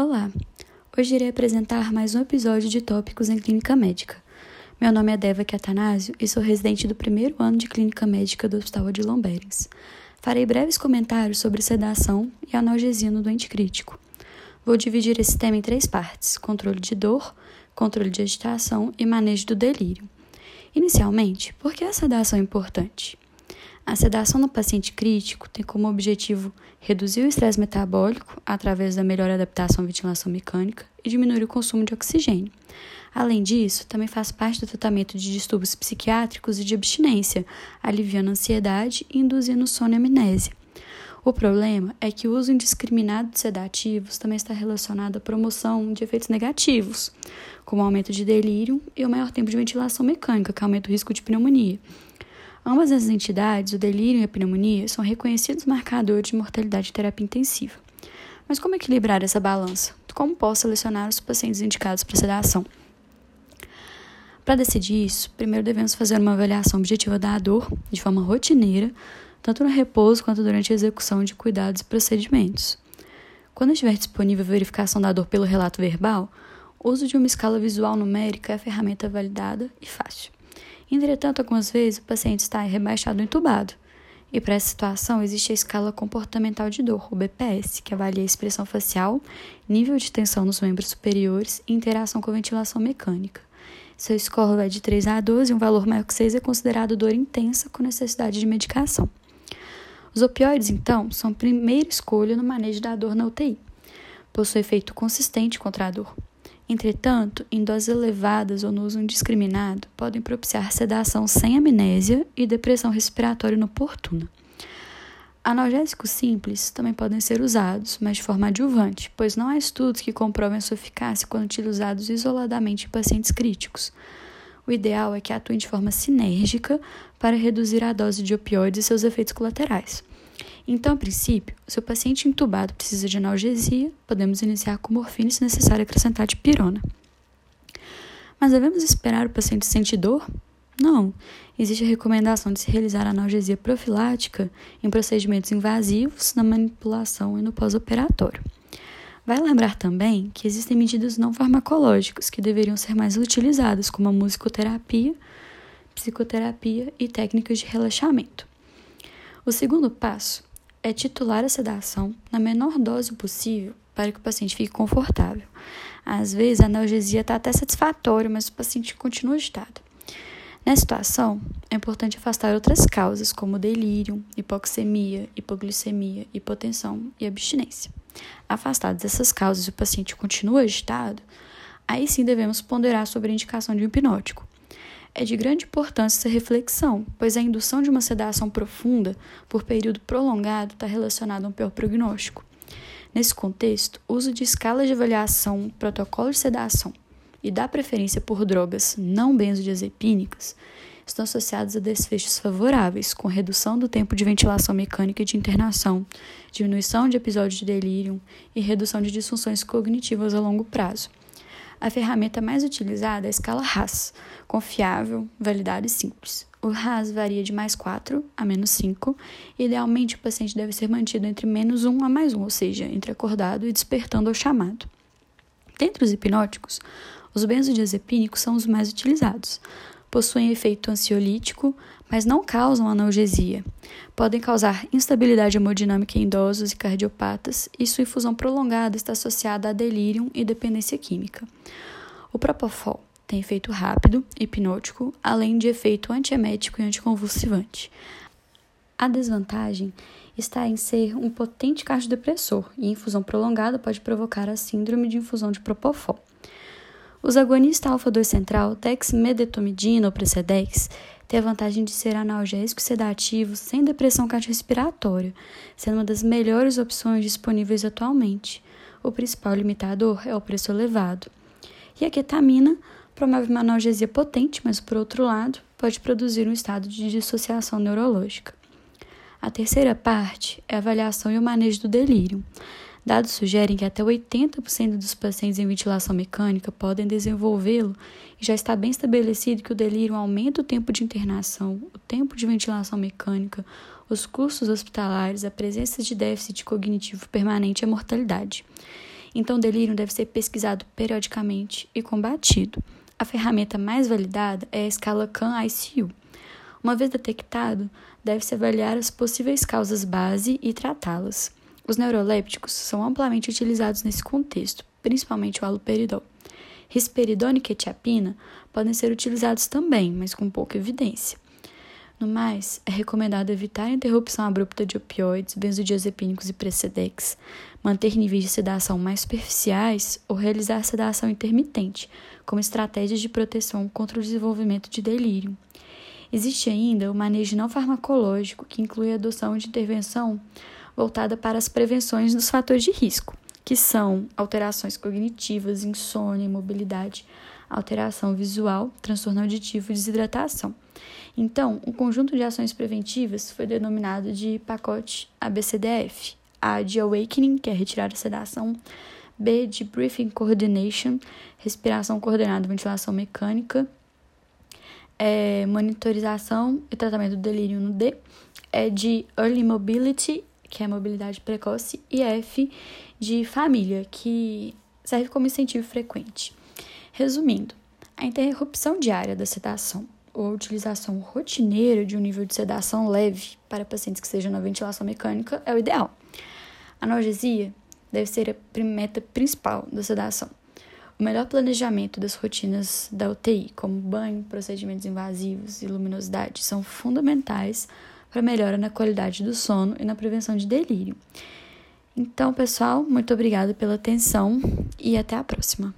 Olá! Hoje irei apresentar mais um episódio de Tópicos em Clínica Médica. Meu nome é Deva Catanásio e sou residente do primeiro ano de Clínica Médica do Hospital de Lomberens. Farei breves comentários sobre sedação e analgesia no doente crítico. Vou dividir esse tema em três partes: controle de dor, controle de agitação e manejo do delírio. Inicialmente, por que a sedação é importante? A sedação no paciente crítico tem como objetivo reduzir o estresse metabólico através da melhor adaptação à ventilação mecânica e diminuir o consumo de oxigênio. Além disso, também faz parte do tratamento de distúrbios psiquiátricos e de abstinência, aliviando a ansiedade e induzindo sono e amnésia. O problema é que o uso indiscriminado de sedativos também está relacionado à promoção de efeitos negativos, como aumento de delírio e o maior tempo de ventilação mecânica, que aumenta o risco de pneumonia. Ambas as entidades, o delírio e a pneumonia, são reconhecidos marcadores de mortalidade em terapia intensiva. Mas como equilibrar essa balança? Como posso selecionar os pacientes indicados para sedação? Para decidir isso, primeiro devemos fazer uma avaliação objetiva da dor, de forma rotineira, tanto no repouso quanto durante a execução de cuidados e procedimentos. Quando estiver disponível a verificação da dor pelo relato verbal, o uso de uma escala visual numérica é a ferramenta validada e fácil. Entretanto, algumas vezes o paciente está rebaixado entubado. E para essa situação existe a escala comportamental de dor, o BPS, que avalia a expressão facial, nível de tensão nos membros superiores e interação com a ventilação mecânica. Seu score vai de 3 a 12 e um valor maior que 6 é considerado dor intensa com necessidade de medicação. Os opioides, então, são a primeira escolha no manejo da dor na UTI. Possui efeito consistente contra a dor. Entretanto, em doses elevadas ou no uso indiscriminado, podem propiciar sedação sem amnésia e depressão respiratória inoportuna. Analgésicos simples também podem ser usados, mas de forma adjuvante, pois não há estudos que comprovem a sua eficácia quando utilizados isoladamente em pacientes críticos. O ideal é que atuem de forma sinérgica para reduzir a dose de opioides e seus efeitos colaterais. Então, a princípio, se o paciente entubado precisa de analgesia, podemos iniciar com morfina e, se necessário, acrescentar de pirona. Mas devemos esperar o paciente sentir dor? Não. Existe a recomendação de se realizar analgesia profilática em procedimentos invasivos, na manipulação e no pós-operatório. Vai lembrar também que existem medidas não farmacológicas que deveriam ser mais utilizadas, como a musicoterapia, psicoterapia e técnicas de relaxamento. O segundo passo é titular a sedação na menor dose possível para que o paciente fique confortável. Às vezes, a analgesia está até satisfatória, mas o paciente continua agitado. Nessa situação, é importante afastar outras causas, como delírio, hipoxemia, hipoglicemia, hipotensão e abstinência. Afastadas essas causas e o paciente continua agitado, aí sim devemos ponderar sobre a indicação de um hipnótico. É de grande importância essa reflexão, pois a indução de uma sedação profunda por período prolongado está relacionada a um pior prognóstico. Nesse contexto, o uso de escalas de avaliação, protocolo de sedação e da preferência por drogas não benzodiazepínicas estão associados a desfechos favoráveis, com redução do tempo de ventilação mecânica e de internação, diminuição de episódios de delírio e redução de disfunções cognitivas a longo prazo. A ferramenta mais utilizada é a escala RAS, confiável, validada e simples. O RAS varia de mais 4 a menos 5. Idealmente, o paciente deve ser mantido entre menos 1 a mais 1, ou seja, entre acordado e despertando ao chamado. Dentre os hipnóticos, os benzodiazepínicos são os mais utilizados possuem efeito ansiolítico, mas não causam analgesia. Podem causar instabilidade hemodinâmica em idosos e cardiopatas, e sua infusão prolongada está associada a delírio e dependência química. O Propofol tem efeito rápido, hipnótico, além de efeito antiemético e anticonvulsivante. A desvantagem está em ser um potente cardiodepressor e infusão prolongada pode provocar a síndrome de infusão de Propofol. Os agonistas alfa-2 central, dexmedetomidina ou Precedex, têm a vantagem de ser analgésico sedativo sem depressão cardiorrespiratória, sendo uma das melhores opções disponíveis atualmente. O principal limitador é o preço elevado. E a ketamina promove uma analgesia potente, mas por outro lado, pode produzir um estado de dissociação neurológica. A terceira parte é a avaliação e o manejo do delírio. Dados sugerem que até 80% dos pacientes em ventilação mecânica podem desenvolvê-lo e já está bem estabelecido que o delírio aumenta o tempo de internação, o tempo de ventilação mecânica, os custos hospitalares, a presença de déficit cognitivo permanente e a mortalidade. Então, o delírio deve ser pesquisado periodicamente e combatido. A ferramenta mais validada é a escala CAN-ICU. Uma vez detectado, deve-se avaliar as possíveis causas base e tratá-las. Os neurolépticos são amplamente utilizados nesse contexto, principalmente o haloperidol. Risperidona e quetiapina podem ser utilizados também, mas com pouca evidência. No mais, é recomendado evitar a interrupção abrupta de opioides, benzodiazepínicos e precedex, manter níveis de sedação mais superficiais ou realizar sedação intermitente, como estratégias de proteção contra o desenvolvimento de delírio. Existe ainda o manejo não farmacológico, que inclui a adoção de intervenção voltada para as prevenções dos fatores de risco, que são alterações cognitivas, insônia, imobilidade, alteração visual, transtorno auditivo e desidratação. Então, o conjunto de ações preventivas foi denominado de pacote ABCDF. A de Awakening, que é retirar a sedação. B de Breathing Coordination, respiração coordenada, ventilação mecânica. É, monitorização e tratamento do delírio no D. É de Early Mobility, que é mobilidade precoce. E F de família, que serve como incentivo frequente. Resumindo, a interrupção diária da sedação ou a utilização rotineira de um nível de sedação leve para pacientes que estejam na ventilação mecânica é o ideal. A analgesia deve ser a meta principal da sedação. O melhor planejamento das rotinas da UTI, como banho, procedimentos invasivos e luminosidade, são fundamentais para melhora na qualidade do sono e na prevenção de delírio. Então, pessoal, muito obrigada pela atenção e até a próxima.